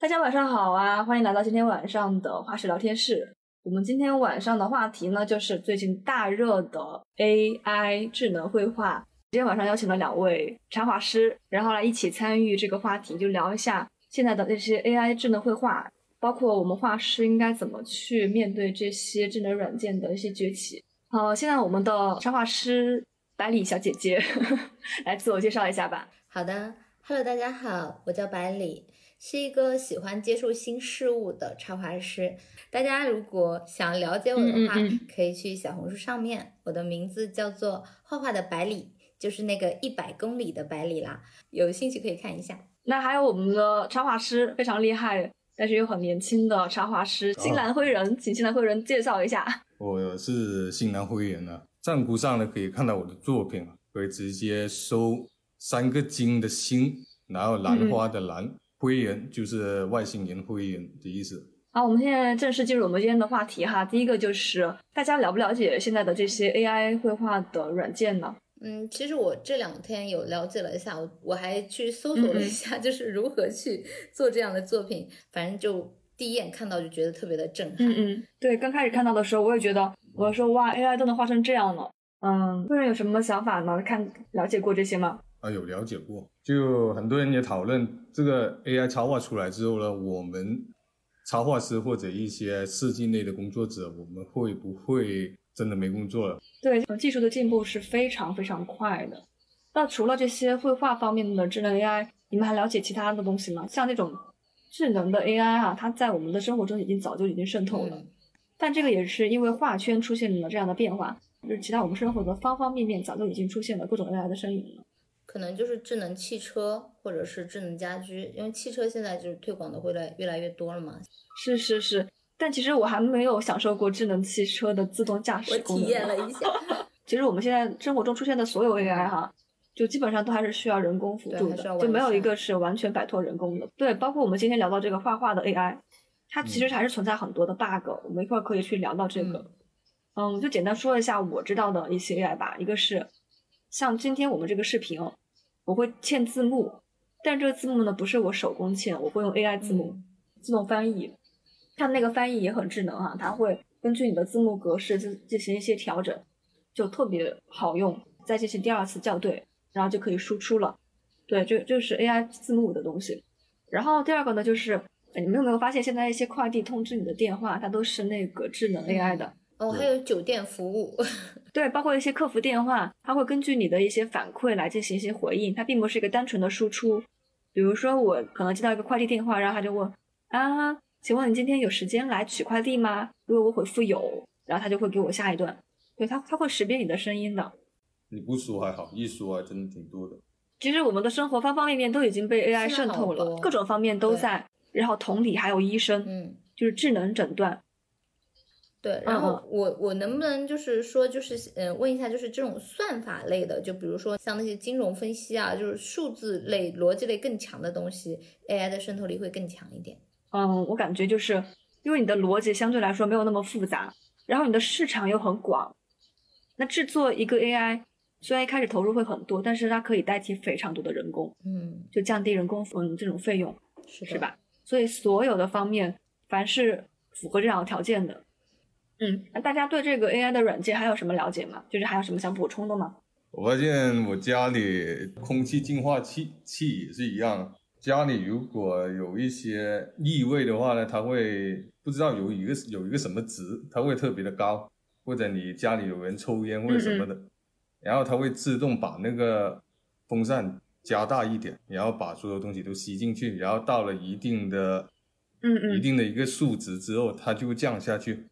大家晚上好啊！欢迎来到今天晚上的画室聊天室。我们今天晚上的话题呢，就是最近大热的 AI 智能绘画。今天晚上邀请了两位插画师，然后来一起参与这个话题，就聊一下现在的这些 AI 智能绘画，包括我们画师应该怎么去面对这些智能软件的一些崛起。好，现在我们的插画师百里小姐姐 来自我介绍一下吧。好的，Hello，大家好，我叫百里。是一个喜欢接触新事物的插画师。大家如果想了解我的话，可以去小红书上面，我的名字叫做画画的百里，就是那个一百公里的百里啦。有兴趣可以看一下。那还有我们的插画师非常厉害，但是又很年轻的插画师新兰灰人，请新兰灰人介绍一下。我是新兰灰人啊，站酷上呢可以看到我的作品，可以直接搜三个金的星，然后兰花的兰。灰人就是外星人，灰人的意思。好，我们现在正式进入我们今天的话题哈。第一个就是大家了不了解现在的这些 AI 绘画的软件呢？嗯，其实我这两天有了解了一下，我我还去搜索了一下，就是如何去做这样的作品。反正就第一眼看到就觉得特别的震撼。嗯嗯，对，刚开始看到的时候我也觉得，我说哇，AI 都能画成这样了。嗯，个人有什么想法呢？看了解过这些吗？啊，有了解过，就很多人也讨论这个 AI 插画出来之后呢，我们插画师或者一些设计类的工作者，我们会不会真的没工作了？对，技术的进步是非常非常快的。那除了这些绘画方面的智能 AI，你们还了解其他的东西吗？像那种智能的 AI 啊，它在我们的生活中已经早就已经渗透了，但这个也是因为画圈出现了这样的变化，就是其他我们生活的方方面面早就已经出现了各种 AI 的身影了。可能就是智能汽车或者是智能家居，因为汽车现在就是推广的会来越来越多了嘛。是是是，但其实我还没有享受过智能汽车的自动驾驶。我体验了一下。其实我们现在生活中出现的所有 AI 哈，就基本上都还是需要人工辅助的，就没有一个是完全摆脱人工的。对，包括我们今天聊到这个画画的 AI，它其实还是存在很多的 bug。我们一会儿可以去聊到这个。嗯，就简单说一下我知道的一些 AI 吧。一个是像今天我们这个视频。我会嵌字幕，但这个字幕呢不是我手工嵌，我会用 AI 字幕自动翻译。它那个翻译也很智能哈，它会根据你的字幕格式进进行一些调整，就特别好用。再进行第二次校对，然后就可以输出了。对，这就是 AI 字幕的东西。然后第二个呢，就是你们有没有发现，现在一些快递通知你的电话，它都是那个智能 AI 的。哦，还有酒店服务，对，包括一些客服电话，它会根据你的一些反馈来进行一些回应，它并不是一个单纯的输出。比如说，我可能接到一个快递电话，然后他就问啊，请问你今天有时间来取快递吗？如果我回复有，然后他就会给我下一段。对，他他会识别你的声音的。你不说还好，一说还真的挺多的。其实我们的生活方方面面都已经被 AI 渗透了，各种方面都在。然后同理，还有医生，嗯，就是智能诊断。对，然后我我能不能就是说，就是嗯，问一下，就是这种算法类的，就比如说像那些金融分析啊，就是数字类、逻辑类更强的东西，AI 的渗透力会更强一点。嗯，我感觉就是因为你的逻辑相对来说没有那么复杂，然后你的市场又很广，那制作一个 AI 虽然一开始投入会很多，但是它可以代替非常多的人工，嗯，就降低人工嗯这种费用，是是吧？所以所有的方面，凡是符合这两个条件的。嗯，那大家对这个 AI 的软件还有什么了解吗？就是还有什么想补充的吗？我发现我家里空气净化器器也是一样，家里如果有一些异味的话呢，它会不知道有一个有一个什么值，它会特别的高，或者你家里有人抽烟或者什么的，然后它会自动把那个风扇加大一点，然后把所有东西都吸进去，然后到了一定的嗯嗯一定的一个数值之后，它就会降下去。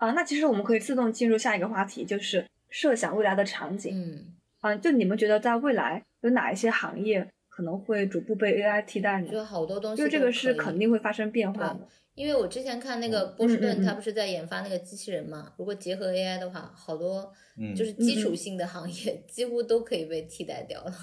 啊，那其实我们可以自动进入下一个话题，就是设想未来的场景。嗯，啊，就你们觉得在未来有哪一些行业可能会逐步被 AI 替代呢？就好多东西，因为这个是肯定会发生变化的。因为我之前看那个波士顿，他不是在研发那个机器人嘛？如果结合 AI 的话，好多就是基础性的行业 几乎都可以被替代掉了。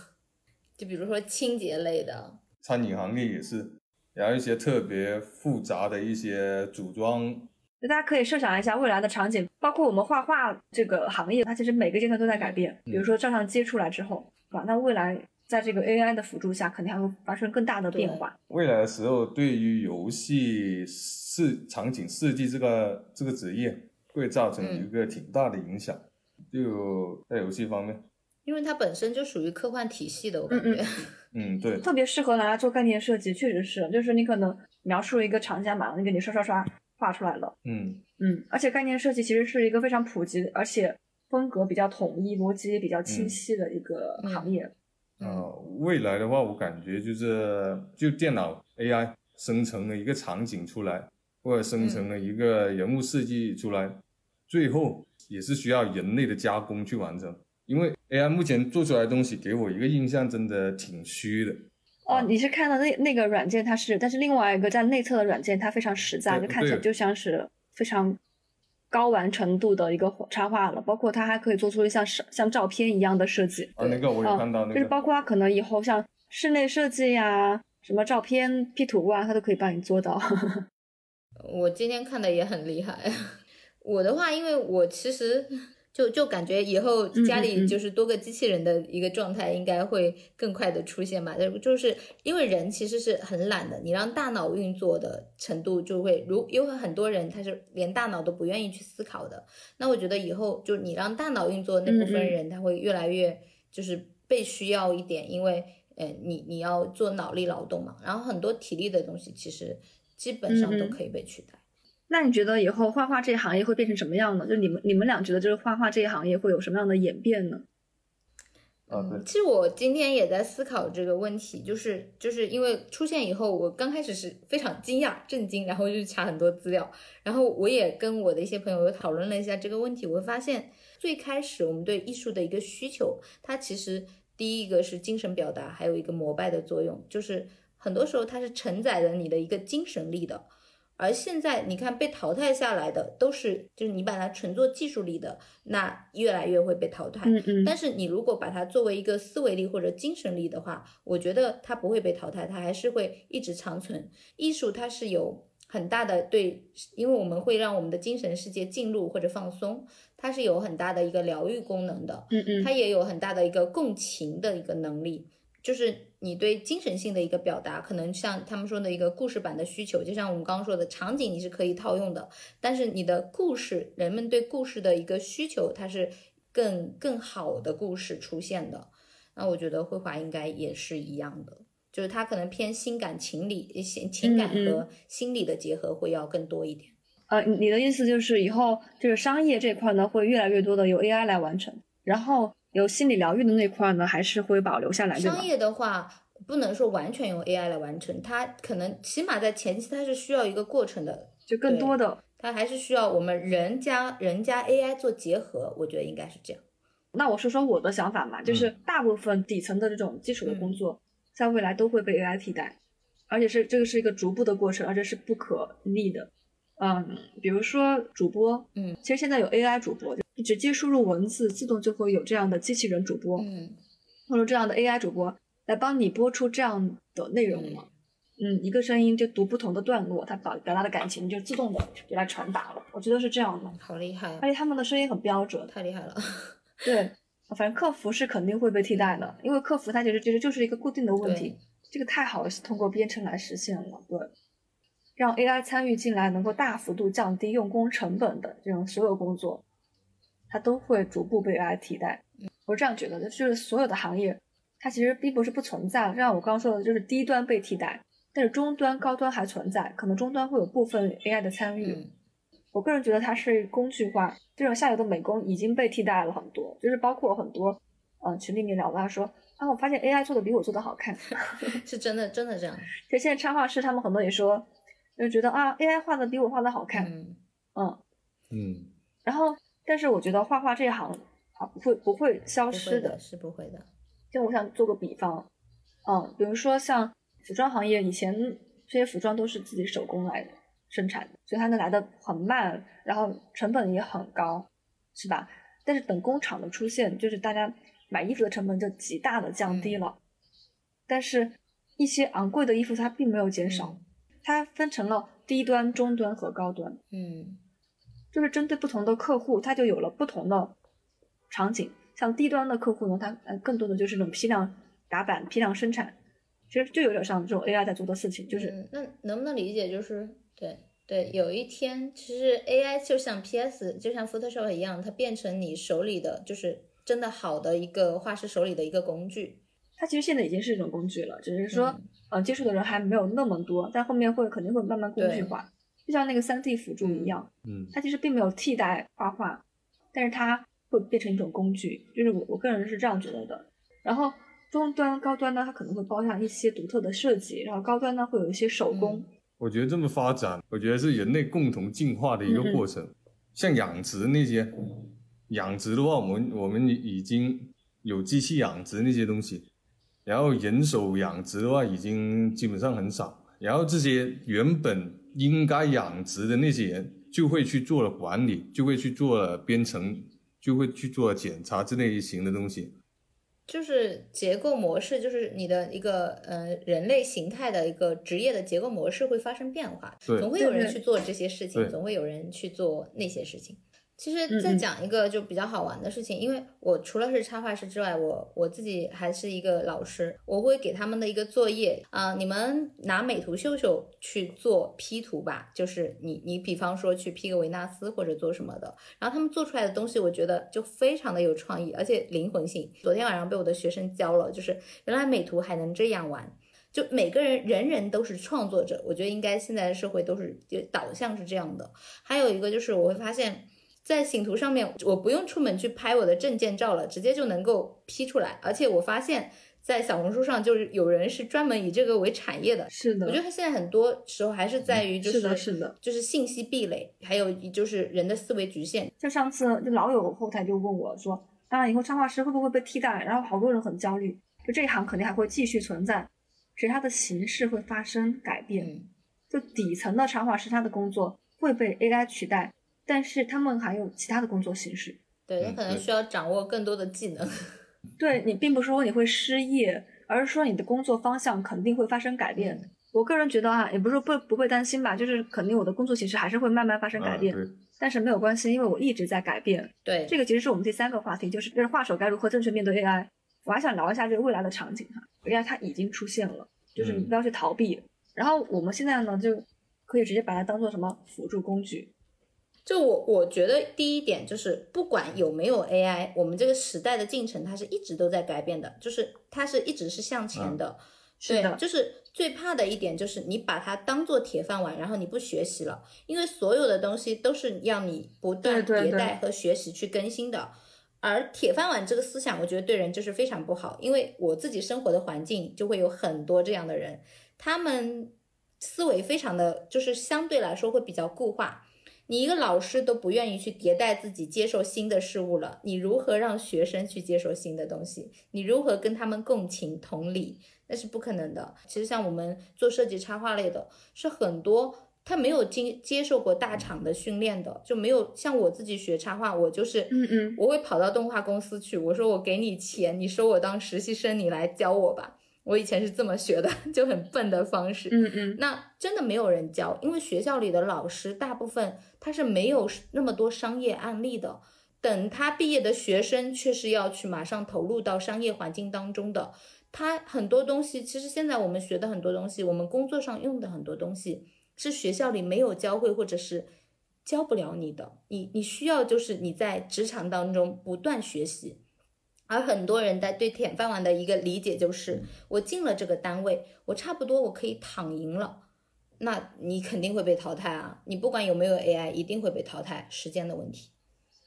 就比如说清洁类的，餐饮行业也是，然后一些特别复杂的一些组装。那大家可以设想一下未来的场景，包括我们画画这个行业，它其实每个阶段都在改变。比如说照相机出来之后，啊，那未来在这个 AI 的辅助下，肯定还会发生更大的变化。未来的时候，对于游戏设场景设计这个这个职业，会造成一个挺大的影响。就在游戏方面，因为它本身就属于科幻体系的，我感觉，嗯，对，特别适合拿来做概念设计，确实是，就是你可能描述一个场景，马上就给你刷刷刷画出来了。嗯嗯，而且概念设计其实是一个非常普及，而且风格比较统一、逻辑比较清晰的一个行业。呃，未来的话，我感觉就是就电脑 AI 生成了一个场景出来，或者生成了一个人物设计出来，最后也是需要人类的加工去完成。因为 AI 目前做出来的东西给我一个印象，真的挺虚的。哦，你是看到那那个软件它是，但是另外一个在内测的软件它非常实在，就看起来就像是非常。高完成度的一个插画了，包括它还可以做出像像照片一样的设计。啊，那个我有看到，就是包括它可能以后像室内设计呀、什么照片 P 图啊，它都可以帮你做到。我今天看的也很厉害。我的话，因为我其实。就就感觉以后家里就是多个机器人的一个状态，应该会更快的出现嘛。就就是因为人其实是很懒的，你让大脑运作的程度就会如，因为很多人他是连大脑都不愿意去思考的。那我觉得以后就你让大脑运作那部分人，他会越来越就是被需要一点，因为呃你你要做脑力劳动嘛，然后很多体力的东西其实基本上都可以被取代。那你觉得以后画画这一行业会变成什么样呢？就你们你们俩觉得，就是画画这一行业会有什么样的演变呢？嗯，其实我今天也在思考这个问题，就是就是因为出现以后，我刚开始是非常惊讶、震惊，然后就查很多资料，然后我也跟我的一些朋友又讨论了一下这个问题，我会发现最开始我们对艺术的一个需求，它其实第一个是精神表达，还有一个膜拜的作用，就是很多时候它是承载着你的一个精神力的。而现在你看被淘汰下来的都是，就是你把它纯做技术力的，那越来越会被淘汰。嗯嗯。但是你如果把它作为一个思维力或者精神力的话，我觉得它不会被淘汰，它还是会一直长存。艺术它是有很大的对，因为我们会让我们的精神世界进入或者放松，它是有很大的一个疗愈功能的。嗯嗯。它也有很大的一个共情的一个能力。就是你对精神性的一个表达，可能像他们说的一个故事版的需求，就像我们刚刚说的场景，你是可以套用的。但是你的故事，人们对故事的一个需求，它是更更好的故事出现的。那我觉得绘画应该也是一样的，就是它可能偏心感情理、情情感和心理的结合会要更多一点。呃，你的意思就是以后就是商业这块呢，会越来越多的由 AI 来完成，然后。有心理疗愈的那块呢，还是会保留下来。商业的话，不能说完全用 AI 来完成，它可能起码在前期它是需要一个过程的，就更多的，它还是需要我们人加人加 AI 做结合，我觉得应该是这样。那我说说我的想法嘛，就是大部分底层的这种基础的工作，在未来都会被 AI 替代，而且是这个是一个逐步的过程，而且是不可逆的。嗯，比如说主播，嗯，其实现在有 AI 主播，就直接输入文字，自动就会有这样的机器人主播，嗯，或者这样的 AI 主播来帮你播出这样的内容了，嗯，一个声音就读不同的段落，它表表达的感情就自动的就来传达了，我觉得是这样的，好厉害，而且他们的声音很标准，太厉害了，对，反正客服是肯定会被替代的，因为客服它其实其实就是一个固定的问题，这个太好了，是通过编程来实现了，对。让 AI 参与进来，能够大幅度降低用工成本的这种所有工作，它都会逐步被 AI 替代。我是这样觉得的，就是所有的行业，它其实并不是不存在。就像我刚刚说的，就是低端被替代，但是中端、高端还存在，可能中端会有部分 AI 的参与。我个人觉得它是工具化，这种下游的美工已经被替代了很多，就是包括很多，嗯，群里面聊的说啊，我发现 AI 做的比我做的好看，是真的，真的这样。其实现在插画师他们很多也说。就觉得啊，AI 画的比我画的好看，嗯嗯嗯，然后，但是我觉得画画这一行啊，不会不会消失的，是不会的。就我想做个比方，嗯，比如说像服装行业，以前这些服装都是自己手工来生产的，所以它能来的很慢，然后成本也很高，是吧？但是等工厂的出现，就是大家买衣服的成本就极大的降低了，但是一些昂贵的衣服它并没有减少。它分成了低端、中端和高端，嗯，就是针对不同的客户，它就有了不同的场景。像低端的客户呢，它呃更多的就是那种批量打板、批量生产，其实就有点像这种 AI 在做的事情。就是，那能不能理解？就是对对，有一天其实 AI 就像 PS，就像 Photoshop 一样，它变成你手里的，就是真的好的一个画师手里的一个工具。它其实现在已经是一种工具了，只是说，呃，接触的人还没有那么多，但后面会肯定会慢慢工具化，就像那个三 D 辅助一样。嗯，它其实并没有替代画画，但是它会变成一种工具，就是我我个人是这样觉得的。然后中端、高端呢，它可能会包上一些独特的设计，然后高端呢会有一些手工。我觉得这么发展，我觉得是人类共同进化的一个过程。像养殖那些，养殖的话，我们我们已经有机器养殖那些东西。然后人手养殖的话，已经基本上很少。然后这些原本应该养殖的那些人，就会去做了管理，就会去做了编程，就会去做检查之类型的东西。就是结构模式，就是你的一个呃人类形态的一个职业的结构模式会发生变化。总会有人去做这些事情，总会有人去做那些事情。其实再讲一个就比较好玩的事情，因为我除了是插画师之外，我我自己还是一个老师，我会给他们的一个作业啊，你们拿美图秀秀去做 P 图吧，就是你你比方说去 P 个维纳斯或者做什么的，然后他们做出来的东西，我觉得就非常的有创意，而且灵魂性。昨天晚上被我的学生教了，就是原来美图还能这样玩，就每个人人人都是创作者，我觉得应该现在的社会都是就导向是这样的。还有一个就是我会发现。在醒图上面，我不用出门去拍我的证件照了，直接就能够 P 出来。而且我发现，在小红书上，就是有人是专门以这个为产业的。是的，我觉得他现在很多时候还是在于，就是是的，是的，就是信息壁垒，还有就是人的思维局限。就上次就老有后台就问我说，当然以后插画师会不会被替代？然后好多人很焦虑，就这一行肯定还会继续存在，只是它的形式会发生改变。就底层的插画师，他的工作会被 AI 取代。但是他们还有其他的工作形式，对他可能需要掌握更多的技能。对你并不是说你会失业，而是说你的工作方向肯定会发生改变。我个人觉得啊，也不是说不不会担心吧，就是肯定我的工作形式还是会慢慢发生改变。但是没有关系，因为我一直在改变。对，这个其实是我们第三个话题，就是就是画手该如何正确面对 AI。我还想聊一下这个未来的场景哈，AI 它已经出现了，就是你不要去逃避。然后我们现在呢，就可以直接把它当做什么辅助工具。就我我觉得第一点就是，不管有没有 AI，我们这个时代的进程它是一直都在改变的，就是它是一直是向前的。对，就是最怕的一点就是你把它当做铁饭碗，然后你不学习了，因为所有的东西都是要你不断迭代和学习去更新的。而铁饭碗这个思想，我觉得对人就是非常不好，因为我自己生活的环境就会有很多这样的人，他们思维非常的就是相对来说会比较固化。你一个老师都不愿意去迭代自己，接受新的事物了，你如何让学生去接受新的东西？你如何跟他们共情同理？那是不可能的。其实像我们做设计插画类的，是很多他没有经接受过大厂的训练的，就没有像我自己学插画，我就是嗯嗯，我会跑到动画公司去，我说我给你钱，你收我当实习生，你来教我吧。我以前是这么学的，就很笨的方式。嗯嗯，那真的没有人教，因为学校里的老师大部分他是没有那么多商业案例的。等他毕业的学生却是要去马上投入到商业环境当中的。他很多东西，其实现在我们学的很多东西，我们工作上用的很多东西，是学校里没有教会或者是教不了你的。你你需要就是你在职场当中不断学习。而很多人在对铁饭碗的一个理解就是，我进了这个单位，我差不多我可以躺赢了，那你肯定会被淘汰啊！你不管有没有 AI，一定会被淘汰，时间的问题。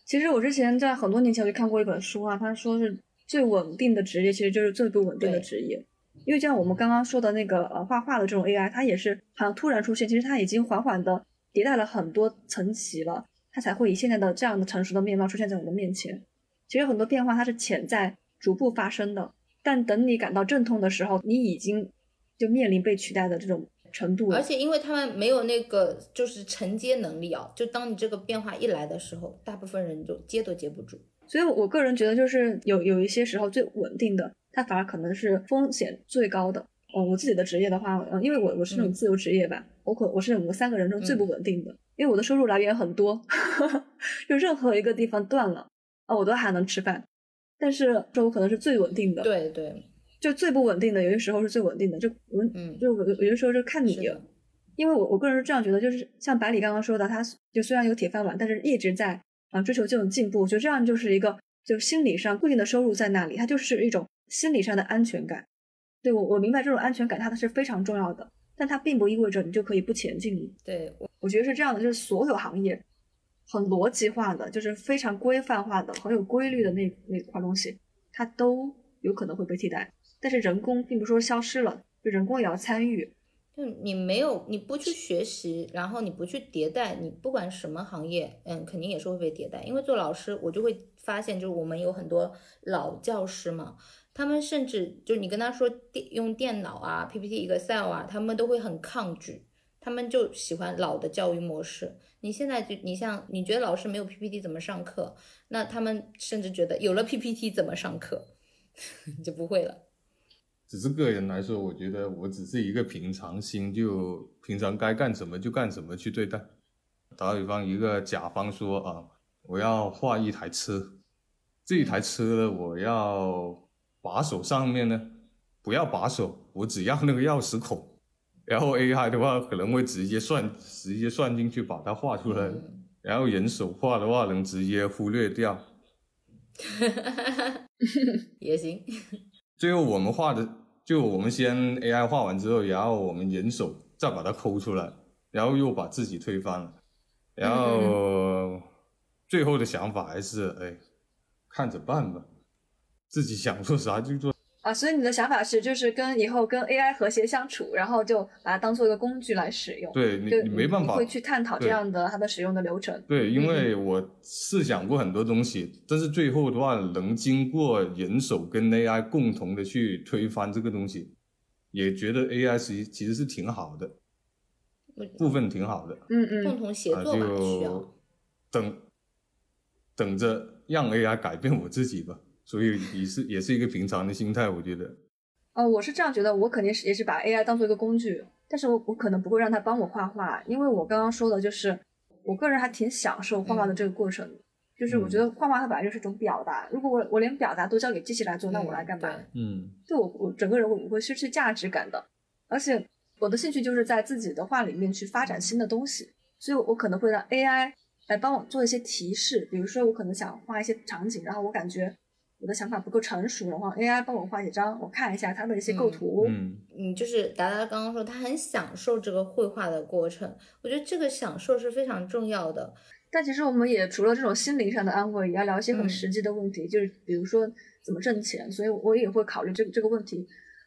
其实我之前在很多年前我就看过一本书啊，他说是最稳定的职业其实就是最不稳定的职业，因为就像我们刚刚说的那个呃画画的这种 AI，它也是好像突然出现，其实它已经缓缓的迭代了很多层级了，它才会以现在的这样的成熟的面貌出现在我们的面前。其实很多变化它是潜在、逐步发生的，但等你感到阵痛的时候，你已经就面临被取代的这种程度。而且因为他们没有那个就是承接能力啊，就当你这个变化一来的时候，大部分人就接都接不住。所以我个人觉得，就是有有一些时候最稳定的，它反而可能是风险最高的。嗯，我自己的职业的话，嗯，因为我我是那种自由职业吧，我可我是我们三个人中最不稳定的，因为我的收入来源很多，就任何一个地方断了。啊，我都还能吃饭，但是这我可能是最稳定的。对对，就最不稳定的，有些时候是最稳定的。就我们，就有有些时候就看你，因为我我个人是这样觉得，就是像百里刚刚说的，他就虽然有铁饭碗，但是一直在啊追求这种进步。我觉得这样就是一个，就心理上固定的收入在那里，它就是一种心理上的安全感。对我我明白这种安全感，它是非常重要的，但它并不意味着你就可以不前进。对我，我觉得是这样的，就是所有行业很逻辑化的，就是非常规范化的、很有规律的那那块东西，它都有可能会被替代。但是人工并不是说消失了，就人工也要参与。就你没有，你不去学习，然后你不去迭代，你不管什么行业，嗯，肯定也是会被迭代。因为做老师，我就会发现，就是我们有很多老教师嘛，他们甚至就你跟他说电用电脑啊、PPT、Excel 啊，他们都会很抗拒，他们就喜欢老的教育模式。你现在就你像你觉得老师没有 PPT 怎么上课？那他们甚至觉得有了 PPT 怎么上课，你 就不会了。只是个人来说，我觉得我只是一个平常心，就平常该干什么就干什么去对待。打比方，一个甲方说啊，我要画一台车，这一台车呢，我要把手上面呢不要把手，我只要那个钥匙孔。然后 AI 的话可能会直接算直接算进去把它画出来，然后人手画的话能直接忽略掉。也行。最后我们画的。就我们先 AI 画完之后，然后我们人手再把它抠出来，然后又把自己推翻了，然后最后的想法还是哎，看着办吧，自己想做啥就做。啊，所以你的想法是，就是跟以后跟 AI 和谐相处，然后就把它当做一个工具来使用。对你，你没办法会去探讨这样的它的使用的流程。对，因为我试想过很多东西，但是最后的话，能经过人手跟 AI 共同的去推翻这个东西，也觉得 AI 其其实是挺好的，部分挺好的。嗯嗯，共同协作嘛，需要等等着让 AI 改变我自己吧。所以也是也是一个平常的心态，我觉得。哦，我是这样觉得，我肯定是也是把 AI 当做一个工具，但是我我可能不会让它帮我画画，因为我刚刚说的就是，我个人还挺享受画画的这个过程，就是我觉得画画它本来就是一种表达，如果我我连表达都交给机器来做，那我来干嘛？嗯，对我我整个人我我会失去价值感的，而且我的兴趣就是在自己的画里面去发展新的东西，所以我可能会让 AI 来帮我做一些提示，比如说我可能想画一些场景，然后我感觉。我的想法不够成熟的话，AI 帮我画几张，我看一下它的一些构图。嗯，嗯，就是达达刚刚说他很享受这个绘画的过程，我觉得这个享受是非常重要的。但其实我们也除了这种心灵上的安慰，也要聊一些很实际的问题，就是比如说怎么挣钱。所以我也会考虑这个这个问题。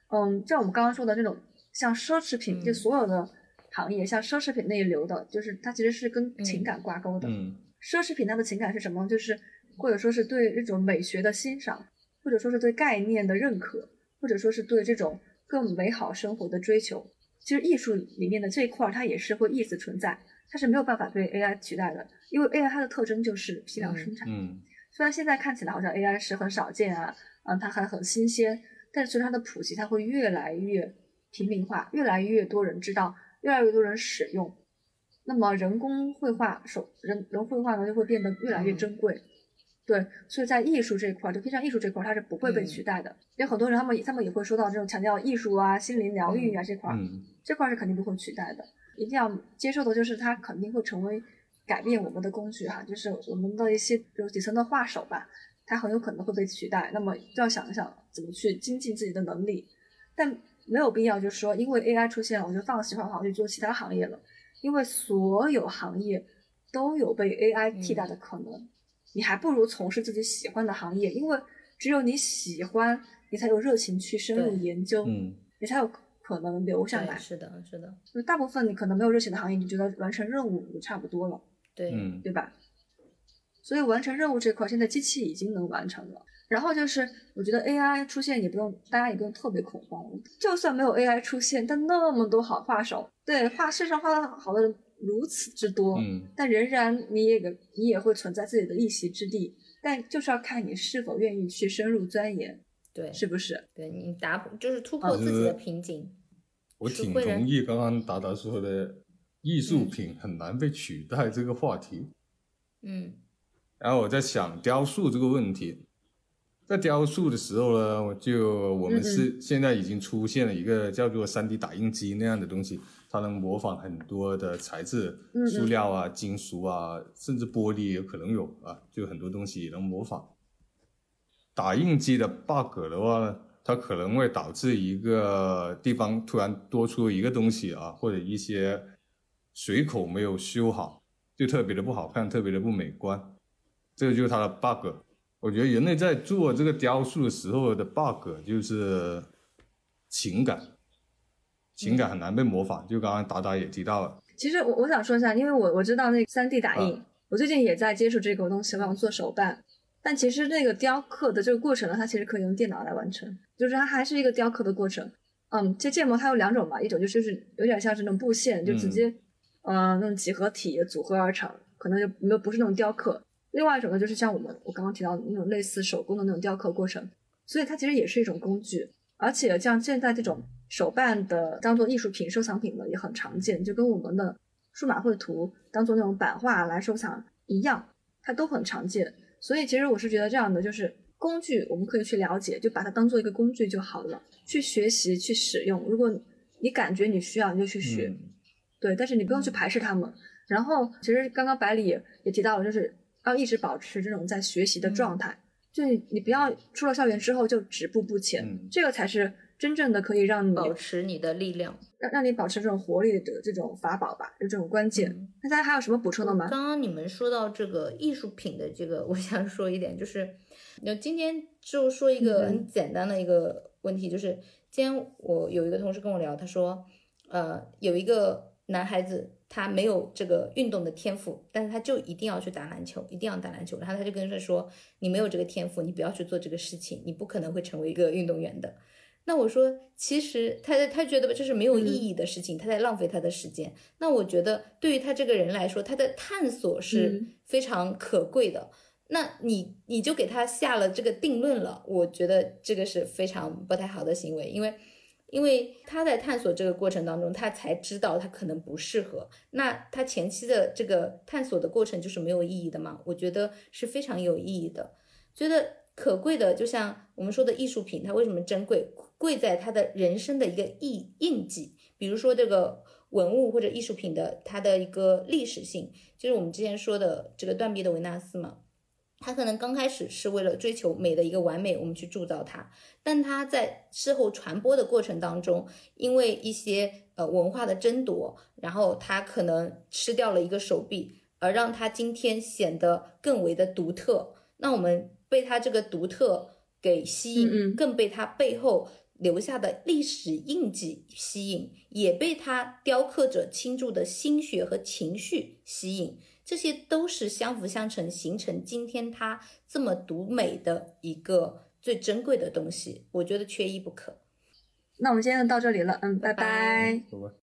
嗯，像我们刚刚说的那种，像奢侈品，就所有的行业，像奢侈品那一流的，就是它其实是跟情感挂钩的。嗯，奢侈品它的情感是什么？就是。或者说是对这种美学的欣赏，或者说是对概念的认可，或者说是对这种更美好生活的追求。其实艺术里面的这一块，它也是会一直存在，它是没有办法被 AI 取代的，因为 AI 它的特征就是批量生产。嗯，虽然现在看起来好像 AI 是很少见啊，嗯，它还很新鲜，但是随着它的普及，它会越来越平民化，越来越多人知道，越来越多人使用，那么人工绘画手人人绘画呢就会变得越来越珍贵。对，所以在艺术这一块，就偏向艺术这块，它是不会被取代的。有很多人，他们他们也会说到这种强调艺术啊、心灵疗愈啊这块，这块是肯定不会取代的。一定要接受的就是它肯定会成为改变我们的工具哈，就是我们的一些比如底层的画手吧，它很有可能会被取代。那么就要想一想怎么去精进自己的能力，但没有必要就是说因为 AI 出现了，我就放弃画画去做其他行业了，因为所有行业都有被 AI 替代的可能。你还不如从事自己喜欢的行业，因为只有你喜欢，你才有热情去深入研究，嗯，你才有可能留下来。是的，是的。就大部分你可能没有热情的行业，你觉得完成任务就差不多了，对，对吧？所以完成任务这块，现在机器已经能完成了。然后就是，我觉得 AI 出现也不用，大家也不用特别恐慌。就算没有 AI 出现，但那么多好画手，对画世上画的好的人。如此之多，嗯，但仍然你也你也会存在自己的一席之地，但就是要看你是否愿意去深入钻研，对，是不是？对你打就是突破自己的瓶颈。我挺同意刚刚达达说的，艺术品很难被取代这个话题。嗯，然后我在想雕塑这个问题，在雕塑的时候呢，我就我们是现在已经出现了一个叫做 3D 打印机那样的东西，它能模仿很多的材质，塑料啊、金属啊，甚至玻璃也可能有啊，就很多东西也能模仿。打印机的 bug 的话呢，它可能会导致一个地方突然多出一个东西啊，或者一些水口没有修好，就特别的不好看，特别的不美观，这个就是它的 bug。我觉得人类在做这个雕塑的时候的 bug 就是情感，情感很难被模仿。就刚刚达达也提到了，其实我我想说一下，因为我我知道那三 D 打印，我最近也在接触这个东西，我想做手办。但其实那个雕刻的这个过程呢，它其实可以用电脑来完成，就是它还是一个雕刻的过程。嗯，这建模它有两种嘛，一种就是有点像是那种布线，就直接嗯那种几何体组合而成，可能就没有不是那种雕刻。另外一种呢，就是像我们我刚刚提到的那种类似手工的那种雕刻过程，所以它其实也是一种工具，而且像现在这种手办的当做艺术品收藏品呢，也很常见，就跟我们的数码绘图当做那种版画来收藏一样，它都很常见。所以其实我是觉得这样的，就是工具我们可以去了解，就把它当做一个工具就好了，去学习去使用。如果你感觉你需要，你就去学，对，但是你不用去排斥他们。然后其实刚刚百里也提到了，就是。要一直保持这种在学习的状态，就你你不要出了校园之后就止步不前，这个才是真正的可以让你保持你的力量，让让你保持这种活力的这种法宝吧，就这种关键。那大家还有什么补充的吗？刚刚你们说到这个艺术品的这个，我想说一点，就是那今天就说一个很简单的一个问题，就是今天我有一个同事跟我聊，他说，呃，有一个男孩子。他没有这个运动的天赋，但是他就一定要去打篮球，一定要打篮球。然后他就跟他说：“你没有这个天赋，你不要去做这个事情，你不可能会成为一个运动员的。”那我说，其实他他觉得这是没有意义的事情，他在浪费他的时间。那我觉得对于他这个人来说，他的探索是非常可贵的。那你你就给他下了这个定论了，我觉得这个是非常不太好的行为，因为。因为他在探索这个过程当中，他才知道他可能不适合。那他前期的这个探索的过程就是没有意义的吗？我觉得是非常有意义的。觉得可贵的，就像我们说的艺术品，它为什么珍贵？贵在它的人生的一个印印记。比如说这个文物或者艺术品的它的一个历史性，就是我们之前说的这个断臂的维纳斯嘛。他可能刚开始是为了追求美的一个完美，我们去铸造它，但他在事后传播的过程当中，因为一些呃文化的争夺，然后他可能吃掉了一个手臂，而让他今天显得更为的独特。那我们被他这个独特给吸引，更被他背后留下的历史印记吸引，也被他雕刻者倾注的心血和情绪吸引。这些都是相辅相成，形成今天它这么独美的一个最珍贵的东西，我觉得缺一不可。那我们今天就到这里了，嗯，拜拜。拜拜。